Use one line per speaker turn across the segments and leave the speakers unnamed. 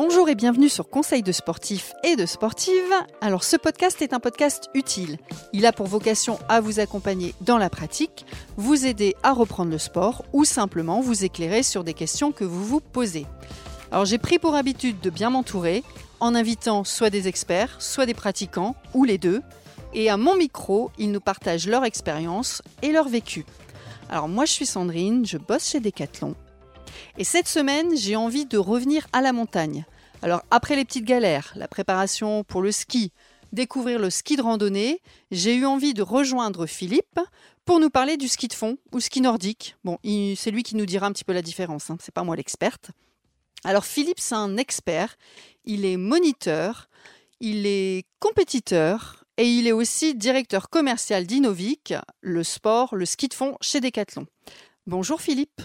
Bonjour et bienvenue sur Conseil de sportifs et de sportives. Alors ce podcast est un podcast utile. Il a pour vocation à vous accompagner dans la pratique, vous aider à reprendre le sport ou simplement vous éclairer sur des questions que vous vous posez. Alors j'ai pris pour habitude de bien m'entourer en invitant soit des experts, soit des pratiquants ou les deux. Et à mon micro, ils nous partagent leur expérience et leur vécu. Alors moi je suis Sandrine, je bosse chez Decathlon et cette semaine, j'ai envie de revenir à la montagne. Alors après les petites galères, la préparation pour le ski, découvrir le ski de randonnée, j'ai eu envie de rejoindre Philippe pour nous parler du ski de fond ou ski nordique. Bon, c'est lui qui nous dira un petit peu la différence, hein. c'est pas moi l'experte. Alors Philippe, c'est un expert, il est moniteur, il est compétiteur et il est aussi directeur commercial d'Innovic, le sport, le ski de fond chez Decathlon. Bonjour Philippe.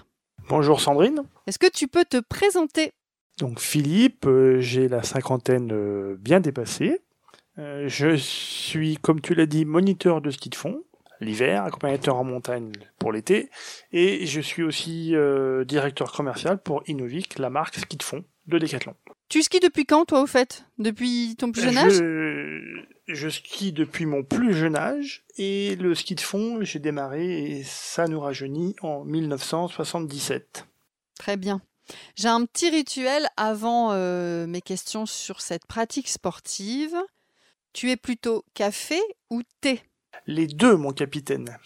Bonjour Sandrine.
Est-ce que tu peux te présenter?
Donc Philippe, euh, j'ai la cinquantaine euh, bien dépassée. Euh, je suis, comme tu l'as dit, moniteur de ski de fond l'hiver, accompagnateur en montagne pour l'été, et je suis aussi directeur commercial pour Innovic, la marque ski de fond de Decathlon.
Tu skis depuis quand, toi, au fait? Depuis ton plus jeune âge?
je skie depuis mon plus jeune âge et le ski de fond, j'ai démarré et ça nous rajeunit en 1977.
Très bien. J'ai un petit rituel avant euh, mes questions sur cette pratique sportive. Tu es plutôt café ou thé?
Les deux, mon capitaine.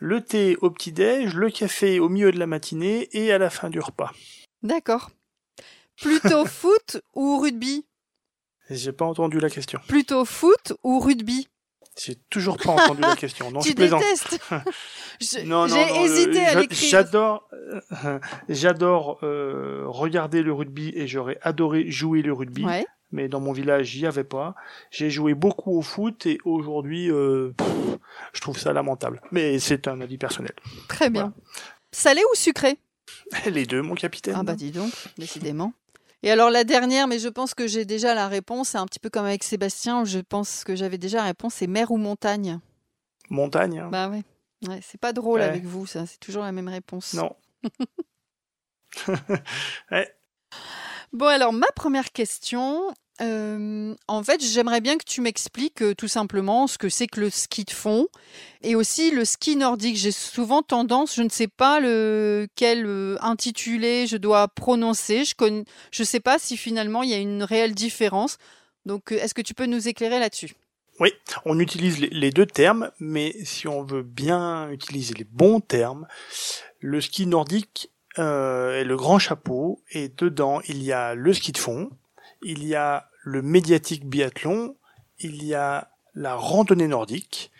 Le thé au petit-déj, le café au milieu de la matinée et à la fin du repas.
D'accord. Plutôt foot ou rugby?
J'ai pas entendu la question.
Plutôt foot ou rugby?
J'ai toujours pas entendu la question. Non,
tu
je plaisante.
J'ai hésité à l'écrire.
J'adore, euh, j'adore euh, regarder le rugby et j'aurais adoré jouer le rugby. Mais dans mon village, j'y avait pas. J'ai joué beaucoup au foot et aujourd'hui, euh, je trouve ça lamentable. Mais c'est un avis personnel.
Très bien. Salé ou sucré?
Les deux, mon capitaine.
Ah bah dis donc, décidément. Et alors la dernière, mais je pense que j'ai déjà la réponse, c'est un petit peu comme avec Sébastien, je pense que j'avais déjà la réponse, c'est mer ou montagne?
Montagne hein.
Bah ouais. ouais c'est pas drôle avec vous, ça, c'est toujours la même réponse.
Non.
ouais. Bon alors ma première question, euh, en fait, j'aimerais bien que tu m'expliques euh, tout simplement ce que c'est que le ski de fond et aussi le ski nordique. J'ai souvent tendance, je ne sais pas lequel euh, intitulé je dois prononcer. Je ne je sais pas si finalement il y a une réelle différence. Donc, est-ce que tu peux nous éclairer là-dessus?
Oui, on utilise les deux termes, mais si on veut bien utiliser les bons termes, le ski nordique est le grand chapeau et dedans il y a le ski de fond il y a le médiatique biathlon, il y a la randonnée nordique,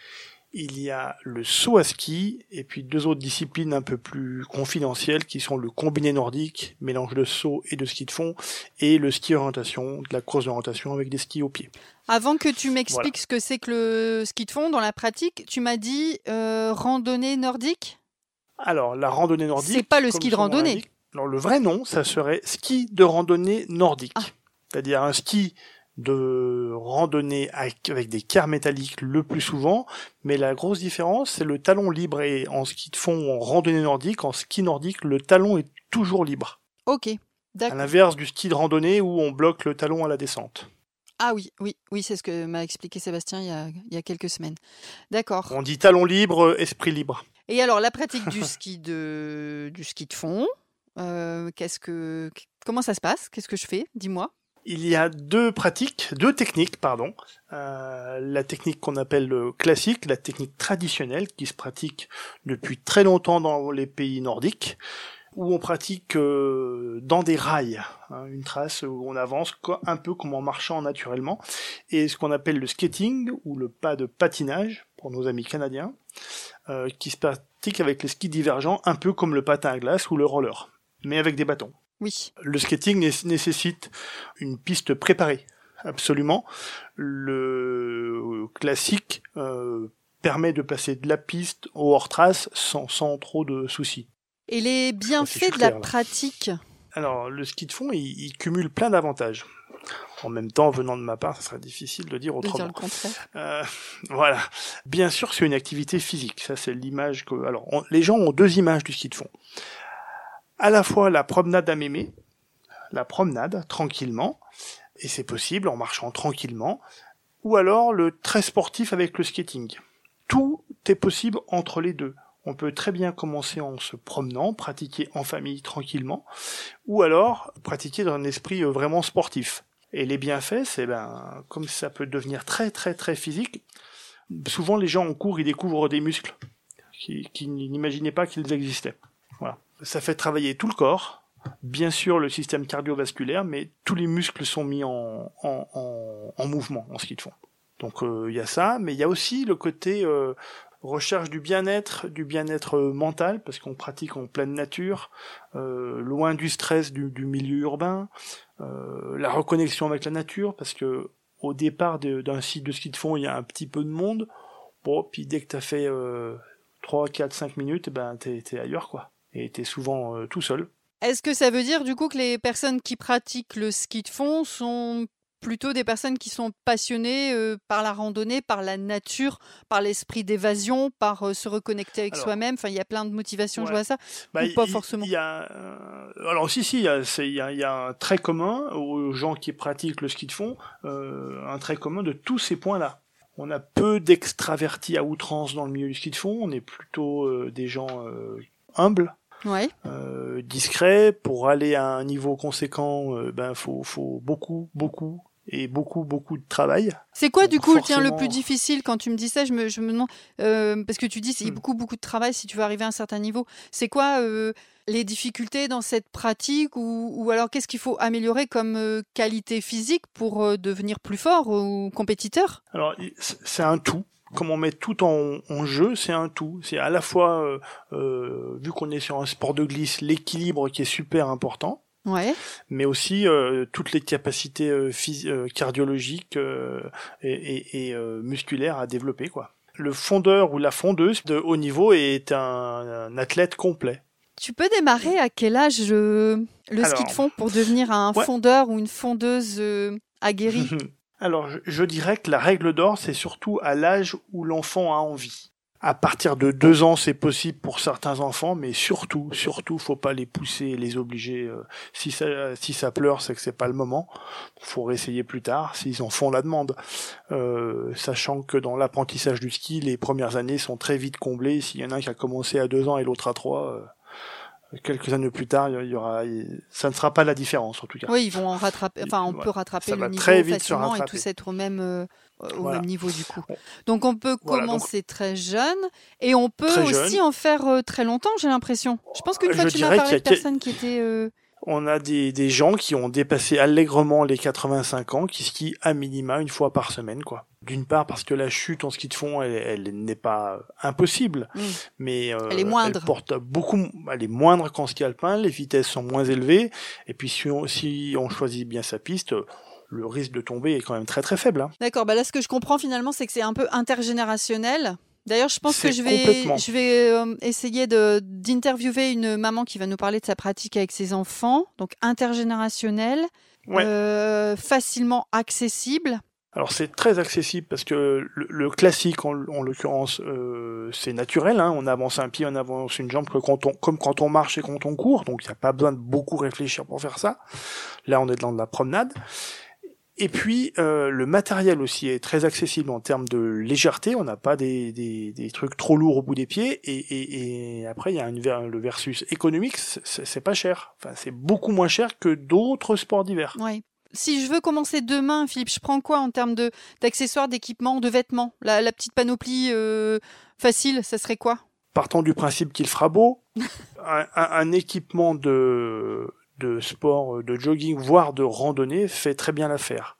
il y a le saut à ski, et puis deux autres disciplines un peu plus confidentielles qui sont le combiné nordique, mélange de saut et de ski de fond, et le ski orientation, de la crosse d'orientation avec des skis au pied.
Avant que tu m'expliques ce que c'est que le ski de fond dans la pratique, tu m'as dit euh, randonnée nordique?
Alors, la randonnée nordique.
C'est pas le ski de randonnée.
Alors, le vrai nom, ça serait ski de randonnée nordique. Ah c'est-à-dire un ski de randonnée avec des quarts métalliques le plus souvent, mais la grosse différence c'est le talon libre et en ski de fond en randonnée nordique, en ski nordique le talon est toujours libre.
Ok, d'accord.
À l'inverse du ski de randonnée où on bloque le talon à la descente.
Ah oui, oui, oui, c'est ce que m'a expliqué Sébastien il y, a, quelques semaines. D'accord.
On dit talon libre, esprit libre.
Et alors la pratique du ski de du ski de fond, euh, qu'est-ce que comment ça se passe? Qu'est-ce que je fais? Dis-moi
il y a deux pratiques, deux techniques, pardon. Euh, la technique qu'on appelle classique, la technique traditionnelle, qui se pratique depuis très longtemps dans les pays nordiques, où on pratique euh, dans des rails, hein, une trace où on avance un peu comme en marchant naturellement, et ce qu'on appelle le skating, ou le pas de patinage, pour nos amis canadiens, euh, qui se pratique avec les skis divergents, un peu comme le patin à glace ou le roller, mais avec des bâtons.
Oui.
Le skating nécessite une piste préparée, absolument. Le classique euh, permet de passer de la piste au hors-trace sans, sans trop de soucis.
Et les bienfaits de la pratique?
Alors, le ski de fond, il, cumule plein d'avantages. En même temps, venant de ma part, ça serait difficile de dire autrement.
De dire le contraire.
Euh, voilà. Bien sûr, c'est une activité physique. Ça, c'est l'image que. Alors, les gens ont deux images du ski de fond à la fois la promenade à mémé, la promenade, tranquillement, et c'est possible en marchant tranquillement, ou alors le très sportif avec le skating. Tout est possible entre les deux. On peut très bien commencer en se promenant, pratiquer en famille tranquillement, ou alors pratiquer dans un esprit euh, vraiment sportif. Et les bienfaits, c'est ben, comme ça peut devenir très très très physique, souvent les gens en cours, ils découvrent des muscles qui, qui n'imaginaient pas qu'ils existaient. Ça fait travailler tout le corps, bien sûr le système cardiovasculaire, mais tous les muscles sont mis en, en, en, en mouvement en ski de fond. Donc euh, il y a ça, mais il y a aussi le côté euh, recherche du bien-être, du bien-être euh, mental, parce qu'on pratique en pleine nature, euh, loin du stress du, du milieu urbain, euh, la reconnexion avec la nature, parce que au départ d'un site de ski de fond, il y a un petit peu de monde, bon, puis dès que t'as fait euh, 3, 4, 5 minutes, eh ben t'es es ailleurs, quoi. Et t'es souvent tout seul.
Est-ce que ça veut dire du coup que les personnes qui pratiquent le ski de fond sont plutôt des personnes qui sont passionnées euh, par la randonnée, par la nature, par l'esprit d'évasion, par euh, se reconnecter avec soi-même? Enfin, il y a plein de motivations, je vois ça.
Bah,
ou pas forcément?
Y a, euh, alors si, si, il y a, un trait commun aux gens qui pratiquent le ski de fond, un trait commun de tous ces points-là. On a peu d'extravertis à outrance dans le milieu du ski de fond. On est plutôt des gens humbles
ouais.
euh, discret. Pour aller à un niveau conséquent, euh, ben faut, faut beaucoup, beaucoup et beaucoup, beaucoup de travail.
C'est quoi du coup forcément... tiens, le plus difficile quand tu me dis ça? Je me, je me demande euh, parce que tu dis c'est hmm. beaucoup, beaucoup de travail si tu veux arriver à un certain niveau. C'est quoi euh, les difficultés dans cette pratique ou, ou alors qu'est-ce qu'il faut améliorer comme qualité physique pour devenir plus fort ou compétiteur?
Alors c'est un tout comme on met tout en, en jeu, c'est un tout. C'est à la fois, euh, euh, vu qu'on est sur un sport de glisse, l'équilibre qui est super important,
ouais.
mais aussi euh, toutes les capacités cardiologiques et, et, et musculaires à développer. quoi. Le fondeur ou la fondeuse de haut niveau est un, un athlète complet.
Tu peux démarrer à quel âge le Alors, ski de fond pour devenir un ouais. fondeur ou une fondeuse aguerrie?
Alors, je dirais que la règle d'or, c'est surtout à l'âge où l'enfant a envie. À partir de deux ans, c'est possible pour certains enfants, mais surtout, surtout, faut pas les pousser, les obliger. Euh, si ça, si ça pleure, c'est que c'est pas le moment. Faut réessayer plus tard, s'ils en font la demande. Euh, sachant que dans l'apprentissage du ski, les premières années sont très vite comblées. S'il y en a un qui a commencé à deux ans et l'autre à trois, euh, quelques années plus tard, il y aura, ça ne sera pas la différence en tout cas.
Oui, ils vont en rattraper. Enfin, on peut rattraper ça le niveau très vite facilement et tous être au même euh, au voilà. même niveau du coup. Donc on peut voilà, commencer donc... très jeune et on peut aussi en faire euh, très longtemps. J'ai l'impression. Je pense qu'une fois tu m'as parlé de personnes qui étaient euh...
on a des, des gens qui ont dépassé allègrement les 85 ans, qui skient à minima une fois par semaine, quoi. D'une part parce que la chute en ski de fond, elle, elle n'est pas impossible,
mmh.
mais euh,
elle est moindre.
Elle porte beaucoup, elle est moindre qu'en ski alpin. Les vitesses sont moins élevées, et puis si on, si on choisit bien sa piste, le risque de tomber est quand même très très faible. Hein.
D'accord. Bah là, ce que je comprends finalement, c'est que c'est un peu intergénérationnel. D'ailleurs, je pense que je vais, je vais euh, essayer d'interviewer une maman qui va nous parler de sa pratique avec ses enfants. Donc intergénérationnel,
ouais.
euh, facilement accessible.
Alors c'est très accessible parce que le, le classique en, en l'occurrence euh, c'est naturel, hein, on avance un pied, on avance une jambe que quand on, comme quand on marche et quand on court, donc il n'y a pas besoin de beaucoup réfléchir pour faire ça. Là on est dans de la promenade. Et puis euh, le matériel aussi est très accessible en termes de légèreté. On n'a pas des, des, des, trucs trop lourds au bout des pieds. Et, et, et après il y a une, le versus économique, c'est pas cher. Enfin c'est beaucoup moins cher que d'autres sports d'hiver.
Si je veux commencer demain, Philippe, je prends quoi en termes d'accessoires, d'équipements, de vêtements? La, la, petite panoplie euh, facile, ça serait quoi?
Partant du principe qu'il fera beau, un, équipement de de sport, euh, de jogging, voire de randonnée, fait très bien l'affaire.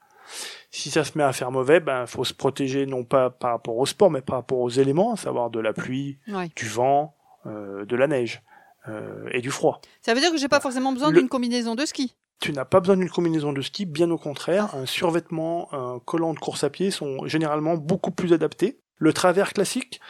Si ça se met à faire mauvais, ben faut se protéger non pas par rapport au sport, mais par rapport aux éléments, à savoir de la pluie,
ouais.
du vent, euh, de la neige euh, et du froid.
Ça veut dire que j'ai pas forcément besoin d'une combinaison de ski?
Tu n'as pas besoin d'une combinaison de ski, bien au contraire. Un survêtement, un collant de course à pied sont généralement beaucoup plus adaptés. Le travers classique,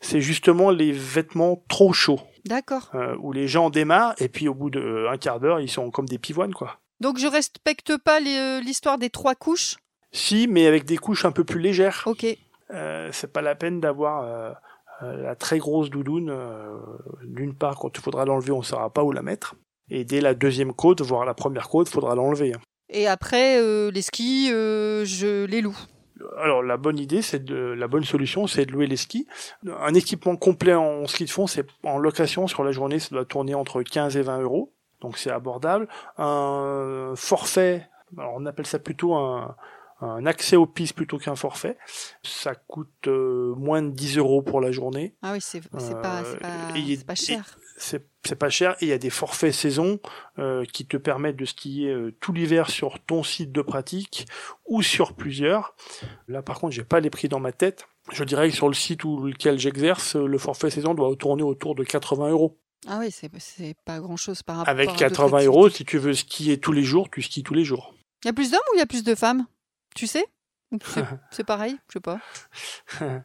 c'est justement les vêtements trop chauds.
D'accord.
Euh, où les gens démarrent et puis au bout d'un euh, quart d'heure, ils sont comme des pivoines, quoi.
Donc je respecte pas euh, l'histoire des trois couches?
Si, mais avec des couches un peu plus légères.
Ok.
Euh, c'est pas la peine d'avoir euh, la très grosse doudoune. D'une part, quand il faudra l'enlever, on ne saura pas où la mettre. Et dès la deuxième côte, voire la première côte, faudra l'enlever.
Et après, euh, les skis, euh, je les loue.
Alors la bonne idée, c'est de la bonne solution, c'est de louer les skis. Un équipement complet en ski de fond, c'est en location sur la journée, ça doit tourner entre 15 et 20 euros, donc c'est abordable. Un forfait, alors on appelle ça plutôt un, un accès aux pistes plutôt qu'un forfait, ça coûte euh, moins de 10 euros pour la journée.
Ah oui, c'est c'est pas,
Euh,
pas,
et-
c'est pas cher.
C'est pas cher et il y a des forfaits saison euh, qui te permettent de skier euh, tout l'hiver sur ton site de pratique ou sur plusieurs. Là par contre j'ai pas les prix dans ma tête. Je dirais que sur le site où lequel j'exerce, euh, le forfait saison doit tourner autour de 80 euros.
Ah oui, c'est pas grand chose par rapport
Avec
à d'autres
80 euros, si tu veux skier tous les jours, tu skis tous les jours.
Il y a plus d'hommes ou il y a plus de femmes? Tu sais? C'est pareil Je sais pas.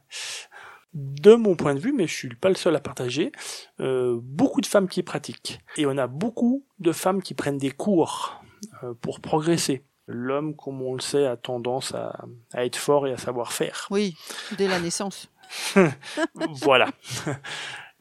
de mon point de vue, mais je suis pas le seul à partager, euh, beaucoup de femmes qui pratiquent. Et on a beaucoup de femmes qui prennent des cours euh, pour progresser. L'homme, comme on le sait, a tendance à, à être fort et à savoir faire.
Oui, dès la naissance.
voilà.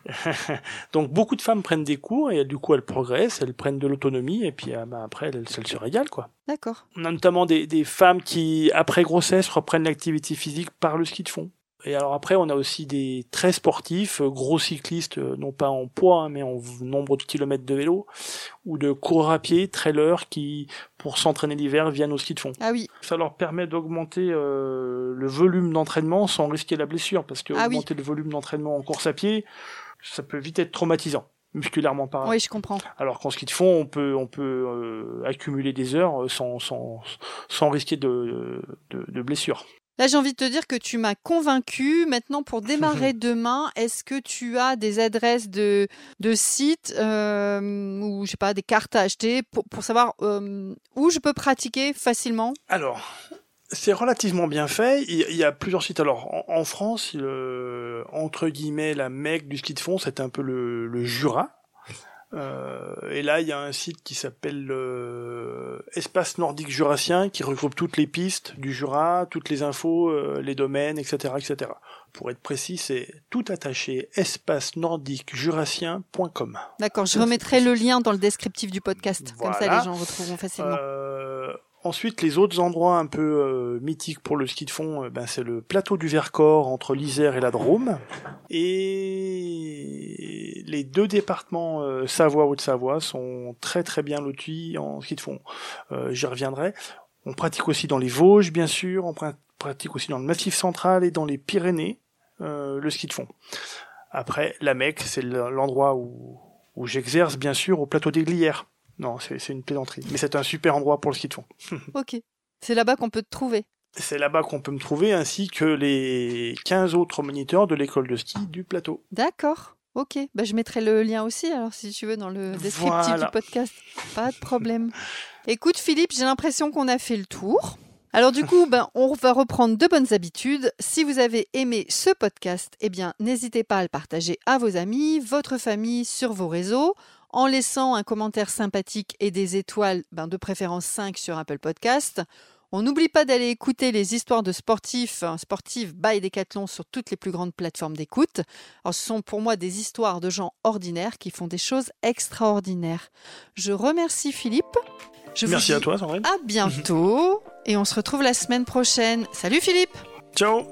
Donc beaucoup de femmes prennent des cours et du coup elles progressent, elles prennent de l'autonomie et puis ah, bah, après elles, elles se régalent quoi.
D'accord.
On a notamment des, des femmes qui, après grossesse, reprennent l'activité physique par le ski de fond. Et alors après, on a aussi des très sportifs, euh, gros cyclistes, euh, non pas en poids, hein, mais en nombre de kilomètres de vélo, ou de coureurs à pied, trailers, qui, pour s'entraîner l'hiver, viennent au ski de fond.
Ah oui,
Ça leur permet d'augmenter euh, le volume d'entraînement sans risquer la blessure, parce que
Ah oui.
augmenter le volume d'entraînement en course à pied, ça peut vite être traumatisant, musculairement parlant.
oui, je comprends.
Alors qu'en ski de fond, on peut, on peut euh, accumuler des heures euh, sans, sans, sans risquer de, de, de blessure.
Là, j'ai envie de te dire que tu m'as convaincu. Maintenant, pour démarrer demain, est-ce que tu as des adresses de, de sites euh, ou, je sais pas, des cartes à acheter pour, pour savoir euh, où je peux pratiquer facilement?
Alors, c'est relativement bien fait. Il y, a plusieurs sites. Alors, en, en France, le, entre guillemets, la mecque du ski de fond, c'est un peu le, le Jura. Euh, et là, il y a un site qui s'appelle euh, Espace Nordique Jurassien, qui regroupe toutes les pistes du Jura, toutes les infos, euh, les domaines, etc., etc. Pour être précis, c'est tout attaché espace-nordique-jurassien.com.
D'accord, je remettrai le lien dans le descriptif du podcast. Comme ça, les gens retrouveront facilement.
Ensuite, les autres endroits un peu euh, mythiques pour le ski de fond, euh, ben, c'est le plateau du Vercors entre l'Isère et la Drôme. Et les deux départements euh, Savoie ou de Savoie sont très très bien lotis en ski de fond. Euh, J'y reviendrai. On pratique aussi dans les Vosges, bien sûr. On pra- pratique aussi dans le Massif central et dans les Pyrénées le ski de fond. Après, la Mecque, c'est le- l'endroit où, où j'exerce, bien sûr, au plateau des Glières. Non, c'est une plaisanterie. Mais c'est un super endroit pour le ski de fond.
Ok. C'est là-bas qu'on peut te trouver.
C'est là-bas qu'on peut me trouver, ainsi que les 15 autres moniteurs de l'école de ski du plateau.
D'accord. Ok. Bah, je mettrai le lien aussi, alors, si tu veux, dans le descriptif
Voilà.
du podcast. Pas de problème. Écoute, Philippe, j'ai l'impression qu'on a fait le tour. Alors du coup, ben, on va reprendre de bonnes habitudes. Si vous avez aimé ce podcast, eh bien, n'hésitez pas à le partager à vos amis, votre famille, sur vos réseaux, en laissant un commentaire sympathique et des étoiles, ben, de préférence 5 sur Apple Podcast. On n'oublie pas d'aller écouter les histoires de sportifs, hein, sportifs by Decathlon sur toutes les plus grandes plateformes d'écoute. Ce sont pour moi des histoires de gens ordinaires qui font des choses extraordinaires. Je remercie Philippe. Je vous
Merci à toi, Sandrine.
à bientôt et on se retrouve la semaine prochaine. Salut Philippe
Ciao